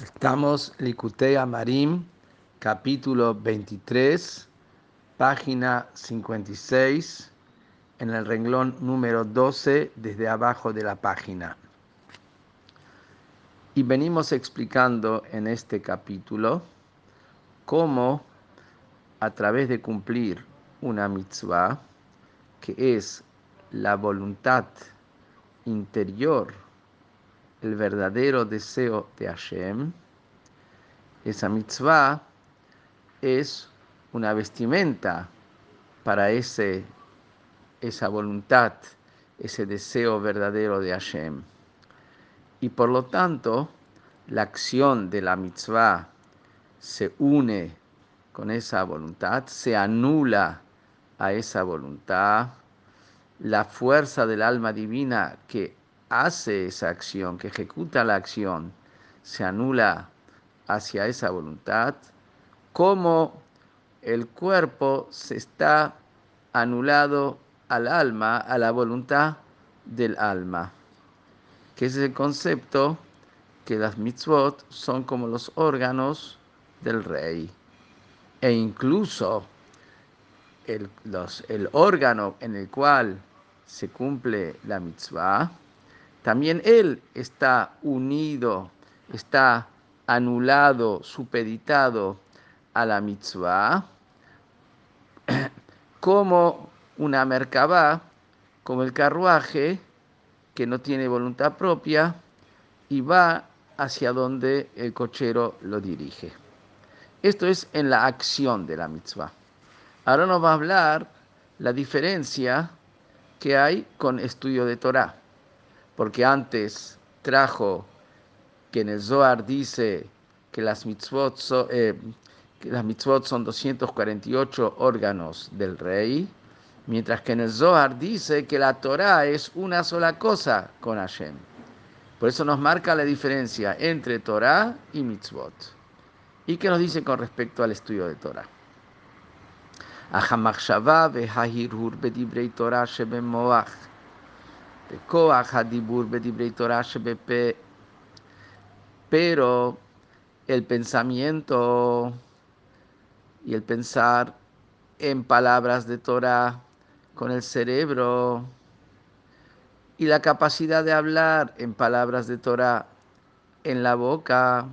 Estamos Likutei Amarim, capítulo 23, página 56, en el renglón número 12, desde abajo de la página. Y venimos explicando en este capítulo cómo a través de cumplir una mitzvah, que es la voluntad interior el verdadero deseo de Hashem, esa mitzvah es una vestimenta para ese, esa voluntad, ese deseo verdadero de Hashem. Y por lo tanto, la acción de la mitzvah se une con esa voluntad, se anula a esa voluntad, la fuerza del alma divina que hace esa acción, que ejecuta la acción, se anula hacia esa voluntad, como el cuerpo se está anulado al alma, a la voluntad del alma, que es el concepto que las mitzvot son como los órganos del rey. E incluso el, el órgano en el cual se cumple la mitzvah, también él está unido, está anulado, supeditado a la mitzvah, como una merkabah, como el carruaje que no tiene voluntad propia y va hacia donde el cochero lo dirige. Esto es en la acción de la mitzvah. Ahora nos va a hablar la diferencia que hay con estudio de Torah porque antes trajo que en el Zohar dice que las mitzvot, eh, son 248 órganos del rey, mientras que en el Zohar dice que la Torah es una sola cosa con Hashem. Por eso nos marca la diferencia entre Torah y mitzvot. ¿Y qué nos dice con respecto al estudio de Torah? Torah pero el pensamiento y el pensar en palabras de Torah con el cerebro y la capacidad de hablar en palabras de Torah en la boca,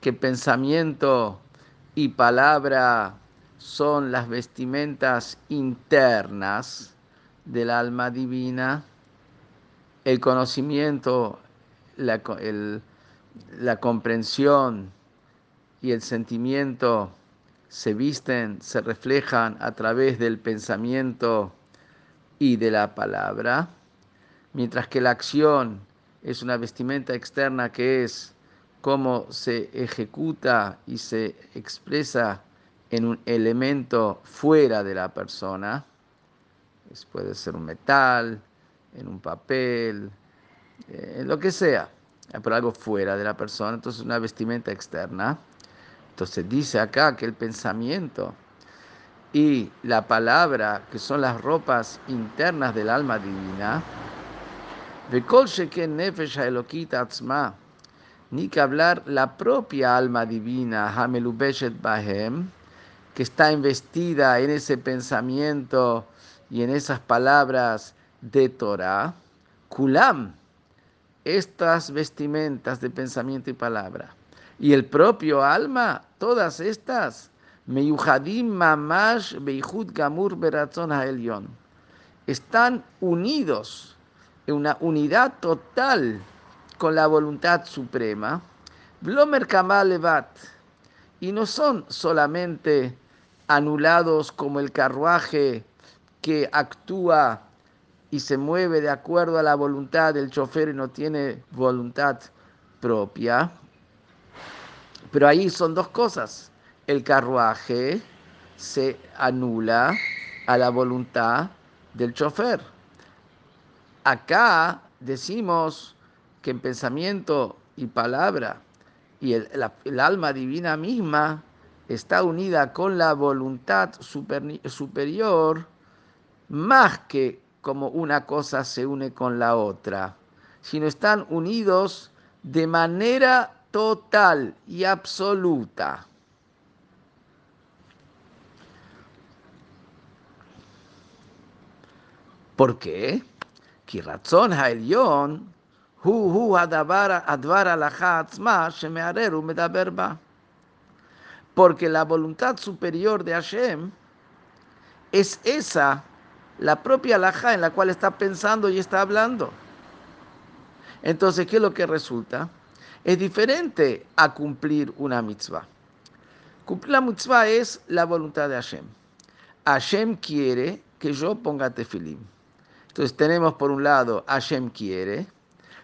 que pensamiento y palabra son las vestimentas internas del alma divina, el conocimiento, la, la comprensión y el sentimiento se visten, se reflejan a través del pensamiento y de la palabra, mientras que la acción es una vestimenta externa que es cómo se ejecuta y se expresa en un elemento fuera de la persona, puede ser un metal, en un papel, eh, en lo que sea, pero algo fuera de la persona, entonces una vestimenta externa. Entonces dice acá que el pensamiento y la palabra, que son las ropas internas del alma divina, ni que hablar la propia alma divina, Bahem, que está investida en ese pensamiento y en esas palabras de Torah, Kulam, estas vestimentas de pensamiento y palabra, y el propio alma, todas estas, Meyuhadim Mamash Beihud Gamur Beratzon Haelyon, están unidos en una unidad total con la voluntad suprema, Blomer Kamal Levat, y no son solamente anulados como el carruaje que actúa y se mueve de acuerdo a la voluntad del chofer y no tiene voluntad propia. Pero ahí son dos cosas. El carruaje se anula a la voluntad del chofer. Acá decimos que en pensamiento y palabra y el, el alma divina misma está unida con la voluntad superior más que como una cosa se une con la otra, sino están unidos de manera total y absoluta. ¿Por qué? Porque la voluntad superior de Hashem es esa, la propia alajá en la cual está pensando y está hablando. Entonces, ¿qué es lo que resulta? Es diferente a cumplir una mitzvah. Cumplir la mitzvah es la voluntad de Hashem. Hashem quiere que yo ponga tefilim. Entonces tenemos por un lado Hashem quiere,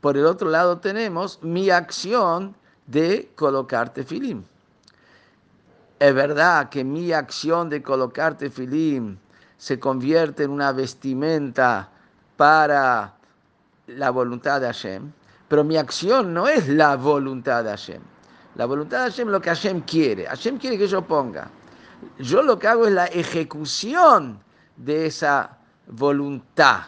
por el otro lado tenemos mi acción de colocar tefilim. Es verdad que mi acción de colocar tefilim se convierte en una vestimenta para la voluntad de Hashem, pero mi acción no es la voluntad de Hashem. La voluntad de Hashem es lo que Hashem quiere. Hashem quiere que yo ponga. Yo lo que hago es la ejecución de esa voluntad.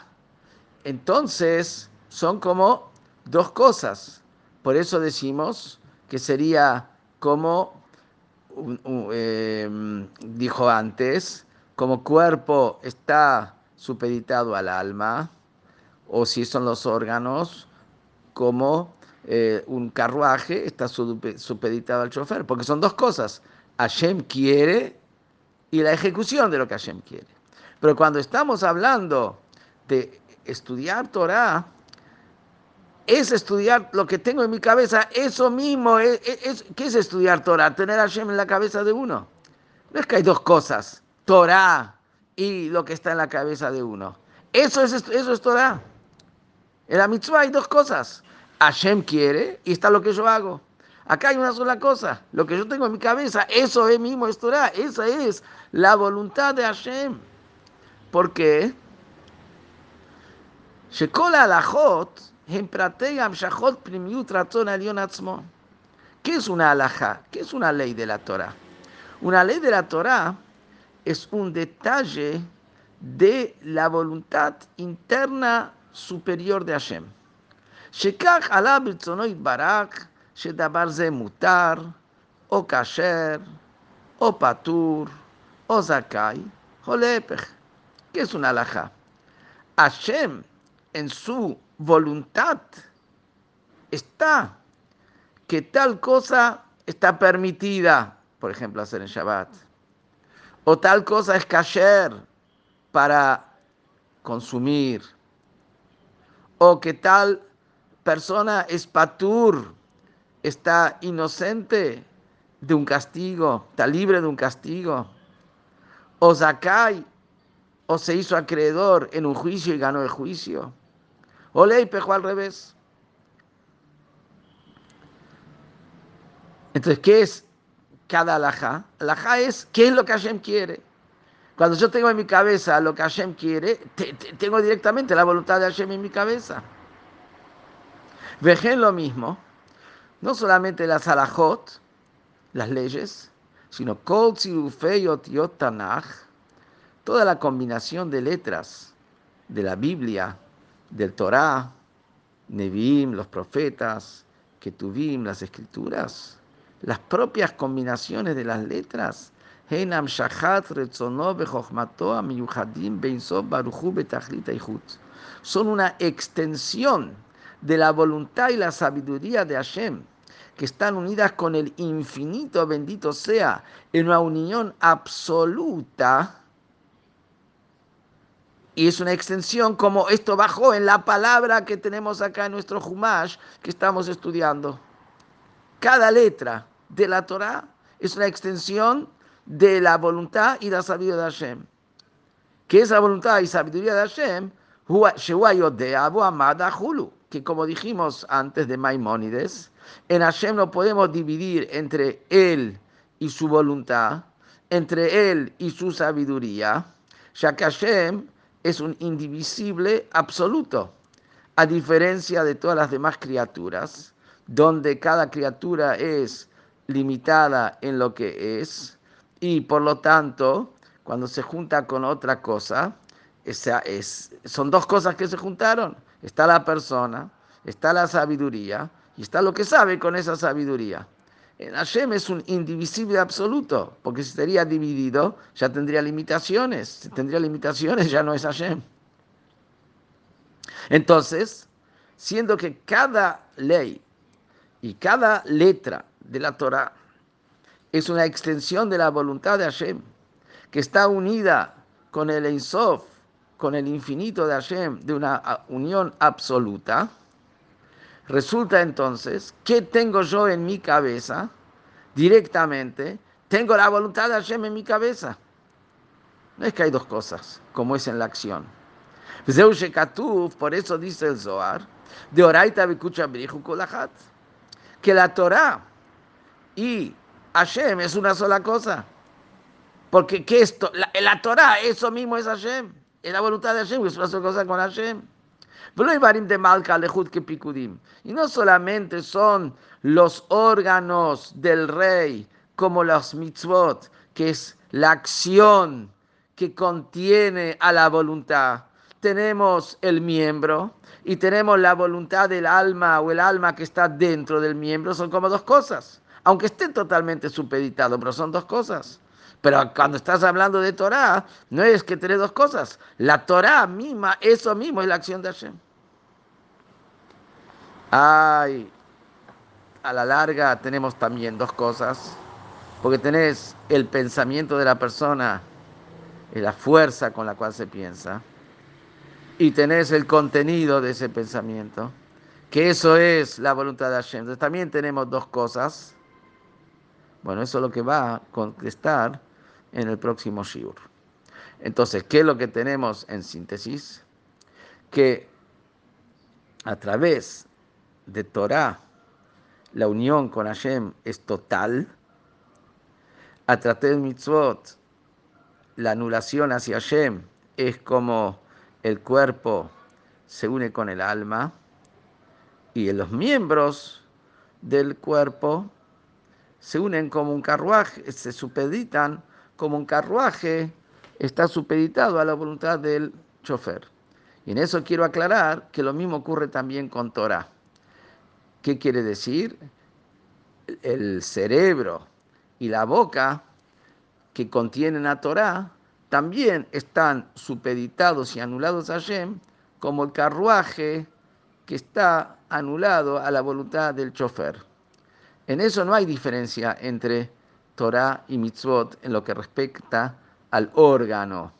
Entonces, son como dos cosas. Por eso decimos que sería como, em, dijo antes, como cuerpo está supeditado al alma, o si son los órganos, como eh, un carruaje está supeditado al chofer, porque son dos cosas. Hashem quiere y la ejecución de lo que Hashem quiere. Pero cuando estamos hablando de estudiar Torah, es estudiar lo que tengo en mi cabeza, eso mismo, es, ¿qué es estudiar Torah? Tener a Hashem en la cabeza de uno. No es que hay dos cosas, Torah y lo que está en la cabeza de uno. Eso es, eso es Torah. En la mitzvah hay dos cosas. Hashem quiere y está lo que yo hago. Acá hay una sola cosa. Lo que yo tengo en mi cabeza, eso es mismo es Torah. Esa es la voluntad de Hashem. ¿Por qué? ¿Qué es una alajá? ¿Qué es una ley de la Torah? Una ley de la Torah es un detalle de la voluntad interna superior de Hashem. שכך עלה ברצונו יתברך שדבר זה מותר, או כשר, או פטור, או זכאי, o להפך. ¿Qué es una alhaja? Hashem, en su voluntad, está que tal cosa está permitida, por ejemplo, hacer en Shabbat, o tal cosa es kasher para consumir, o que tal persona es patur, está inocente de un castigo, está libre de un castigo, o zakai, o se hizo acreedor en un juicio y ganó el juicio, o ley pejó al revés. Entonces, ¿qué es cada alajá? Alajá es qué es lo que Hashem quiere. Cuando yo tengo en mi cabeza lo que Hashem quiere, tengo directamente la voluntad de Hashem en mi cabeza. Vejen lo mismo, no solamente las alajot, las leyes, sino kol toda la combinación de letras de la Biblia, del Torah, Nevi'im, los profetas, Ketuvim, las escrituras, las propias combinaciones de las letras son una extensión de la voluntad y la sabiduría de Hashem, que están unidas con el infinito, bendito sea, en una unión absoluta. Y es una extensión como esto bajó en la palabra que tenemos acá en nuestro Humash que estamos estudiando. Cada letra de la Torah es una extensión de la voluntad y la sabiduría de Hashem. Que esa voluntad y sabiduría de Hashem, que como dijimos antes de Maimónides, en Hashem no podemos dividir entre Él y su voluntad, entre Él y su sabiduría, ya que Hashem es un indivisible absoluto, a diferencia de todas las demás criaturas, donde cada criatura es limitada en lo que es, y por lo tanto, cuando se junta con otra cosa, es, son dos cosas que se juntaron. Está la persona, está la sabiduría y está lo que sabe con esa sabiduría. En Hashem es un indivisible absoluto, porque si sería dividido ya tendría limitaciones. Si tendría limitaciones ya no es Hashem. Entonces, siendo que cada ley y cada letra de la Torah es una extensión de la voluntad de Hashem, que está unida con el Ensof, con el infinito de Hashem, de una unión absoluta, resulta entonces que tengo yo en mi cabeza directamente, tengo la voluntad de Hashem en mi cabeza. No es que hay dos cosas, como es en la acción. Por eso dice el Zohar, de Oraita que la Torah y Hashem es una sola cosa. Porque ¿qué esto? La, la Torah, eso mismo es Hashem. Es la voluntad de Hashem, es una sola cosa con Hashem. Y no solamente son los órganos del rey, como los mitzvot, que es la acción que contiene a la voluntad. Tenemos el miembro y tenemos la voluntad del alma o el alma que está dentro del miembro, son como dos cosas, aunque estén totalmente supeditados, pero son dos cosas. Pero cuando estás hablando de Torah, no es que tenés dos cosas. La Torah misma, eso mismo es la acción de Hashem. Ay, a la larga tenemos también dos cosas, porque tenés el pensamiento de la persona, la fuerza con la cual se piensa, y tenés el contenido de ese pensamiento, que eso es la voluntad de Hashem. Entonces también tenemos dos cosas. Bueno, eso es lo que va a contestar en el próximo Shiur. Entonces, ¿qué es lo que tenemos en síntesis? Que a través de Torah la unión con Hashem es total, a través de mitzvot la anulación hacia Hashem es como el cuerpo se une con el alma y los miembros del cuerpo se unen como un carruaje, se supeditan como un carruaje está supeditado a la voluntad del chofer. Y en eso quiero aclarar que lo mismo ocurre también con Torah. ¿Qué quiere decir? El cerebro y la boca que contienen a Torah también están supeditados y anulados a Hashem como el carruaje que está anulado a la voluntad del chofer. En eso no hay diferencia entre Torah y mitzvot en lo que respecta al órgano,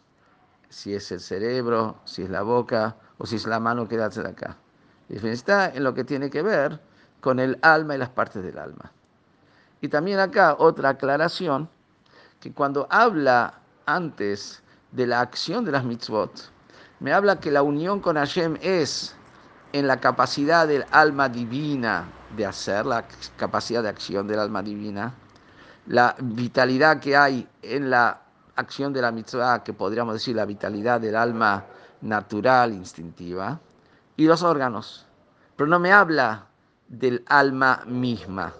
si es el cerebro, si es la boca o si es la mano que da acá. Está en lo que tiene que ver con el alma y las partes del alma. Y también acá otra aclaración, que cuando habla antes de la acción de las mitzvot, me habla que la unión con Hashem es en la capacidad del alma divina de hacer, la capacidad de acción del alma divina, la vitalidad que hay en la acción de la mitzvah, que podríamos decir la vitalidad del alma natural, instintiva, y los órganos. Pero no me habla del alma misma,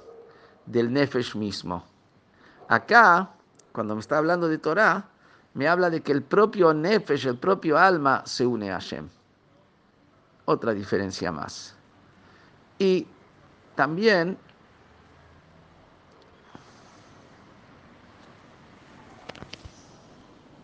del nefesh mismo. Acá, cuando me está hablando de Torah, me habla de que el propio nefesh, el propio alma, se une a Hashem. Otra diferencia más. Y también